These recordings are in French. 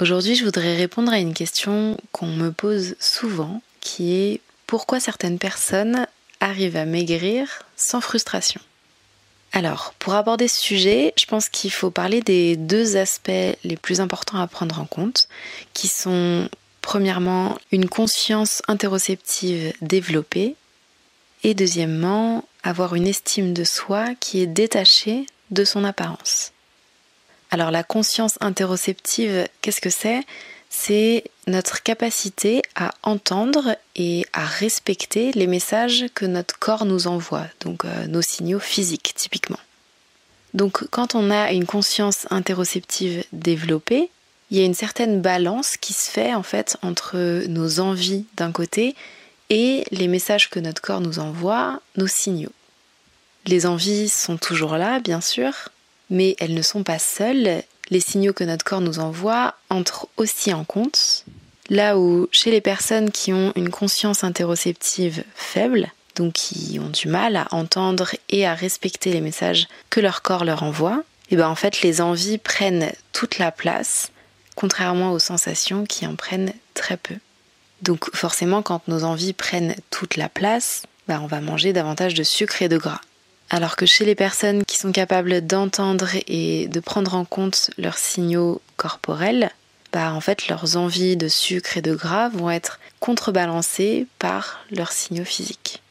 Aujourd'hui, je voudrais répondre à une question qu'on me pose souvent, qui est pourquoi certaines personnes arrivent à maigrir sans frustration? Alors, pour aborder ce sujet, je pense qu'il faut parler des deux aspects les plus importants à prendre en compte, qui sont premièrement une conscience interoceptive développée et deuxièmement avoir une estime de soi qui est détachée de son apparence. Alors la conscience interoceptive, qu'est-ce que c'est? C'est notre capacité à entendre et à respecter les messages que notre corps nous envoie, donc euh, nos signaux physiques typiquement. Donc quand on a une conscience interoceptive développée, il y a une certaine balance qui se fait en fait entre nos envies d'un côté et les messages que notre corps nous envoie, nos signaux. Les envies sont toujours là, bien sûr, mais elles ne sont pas seules. Les signaux que notre corps nous envoie entrent aussi en compte. Là où chez les personnes qui ont une conscience interoceptive faible, donc qui ont du mal à entendre et à respecter les messages que leur corps leur envoie, et eh ben en fait les envies prennent toute la place, contrairement aux sensations qui en prennent très peu. Donc forcément quand nos envies prennent toute la place, ben, on va manger davantage de sucre et de gras. Alors que chez les personnes qui sont capables d'entendre et de prendre en compte leurs signaux corporels, bah en fait leurs envies de sucre et de gras vont être contrebalancées par leurs signaux physiques.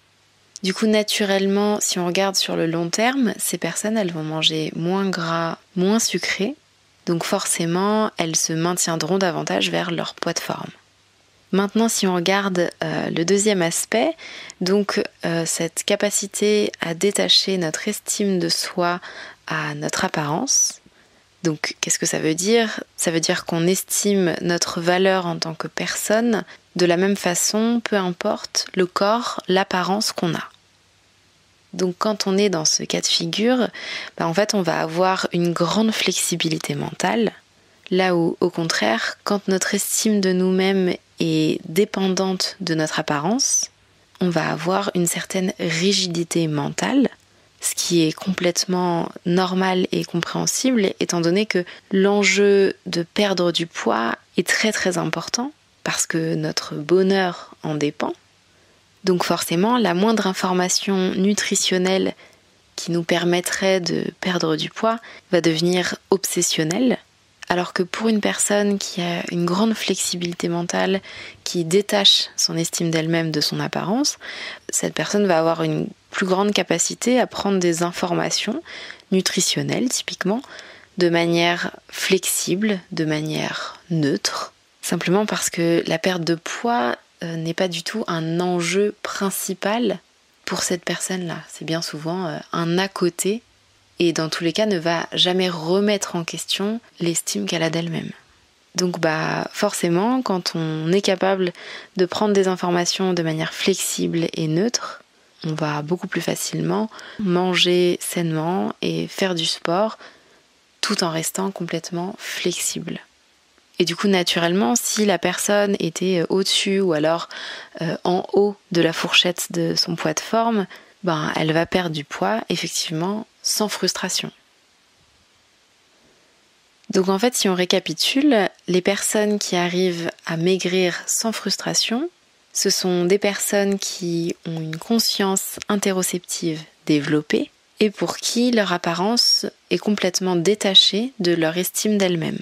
Du coup, naturellement, si on regarde sur le long terme, ces personnes, elles vont manger moins gras, moins sucré, donc forcément, elles se maintiendront davantage vers leur poids de forme. Maintenant, si on regarde euh, le deuxième aspect, donc euh, cette capacité à détacher notre estime de soi à notre apparence. Donc, qu'est-ce que ça veut dire? Ça veut dire qu'on estime notre valeur en tant que personne de la même façon, peu importe le corps, l'apparence qu'on a. Donc quand on est dans ce cas de figure, bah, en fait on va avoir une grande flexibilité mentale, là où au contraire, quand notre estime de nous-mêmes est dépendante de notre apparence, on va avoir une certaine rigidité mentale, ce qui est complètement normal et compréhensible étant donné que l'enjeu de perdre du poids est très très important parce que notre bonheur en dépend. Donc forcément, la moindre information nutritionnelle qui nous permettrait de perdre du poids va devenir obsessionnelle alors que pour une personne qui a une grande flexibilité mentale, qui détache son estime d'elle-même de son apparence, cette personne va avoir une plus grande capacité à prendre des informations nutritionnelles typiquement de manière flexible, de manière neutre, simplement parce que la perte de poids euh, n'est pas du tout un enjeu principal pour cette personne-là. C'est bien souvent euh, un à côté et dans tous les cas ne va jamais remettre en question l'estime qu'elle a d'elle-même. Donc bah forcément quand on est capable de prendre des informations de manière flexible et neutre, on va beaucoup plus facilement manger sainement et faire du sport tout en restant complètement flexible. Et du coup, naturellement, si la personne était au-dessus ou alors euh, en haut de la fourchette de son poids de forme, ben, elle va perdre du poids, effectivement, sans frustration. Donc en fait, si on récapitule, les personnes qui arrivent à maigrir sans frustration, ce sont des personnes qui ont une conscience interoceptive développée et pour qui leur apparence est complètement détachée de leur estime d'elle-même.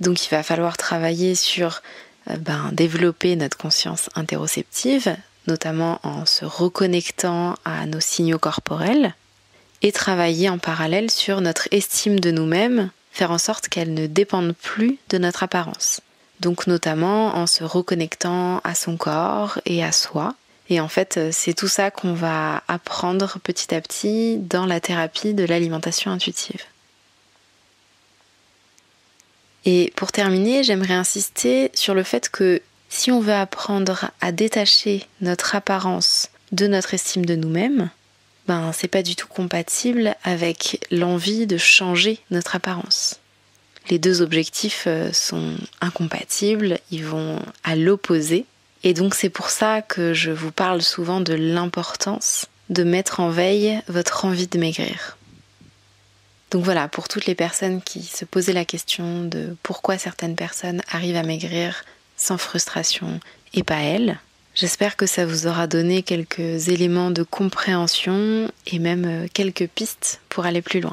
Donc il va falloir travailler sur euh, ben, développer notre conscience interoceptive, notamment en se reconnectant à nos signaux corporels, et travailler en parallèle sur notre estime de nous-mêmes, faire en sorte qu'elle ne dépende plus de notre apparence. Donc notamment en se reconnectant à son corps et à soi. Et en fait, c'est tout ça qu'on va apprendre petit à petit dans la thérapie de l'alimentation intuitive. Et pour terminer, j'aimerais insister sur le fait que si on veut apprendre à détacher notre apparence de notre estime de nous-mêmes, ben c'est pas du tout compatible avec l'envie de changer notre apparence. Les deux objectifs euh, sont incompatibles, ils vont à l'opposé. Et donc c'est pour ça que je vous parle souvent de l'importance de mettre en veille votre envie de maigrir. Donc voilà, pour toutes les personnes qui se posaient la question de pourquoi certaines personnes arrivent à maigrir sans frustration et pas elles, j'espère que ça vous aura donné quelques éléments de compréhension et même euh, quelques pistes pour aller plus loin.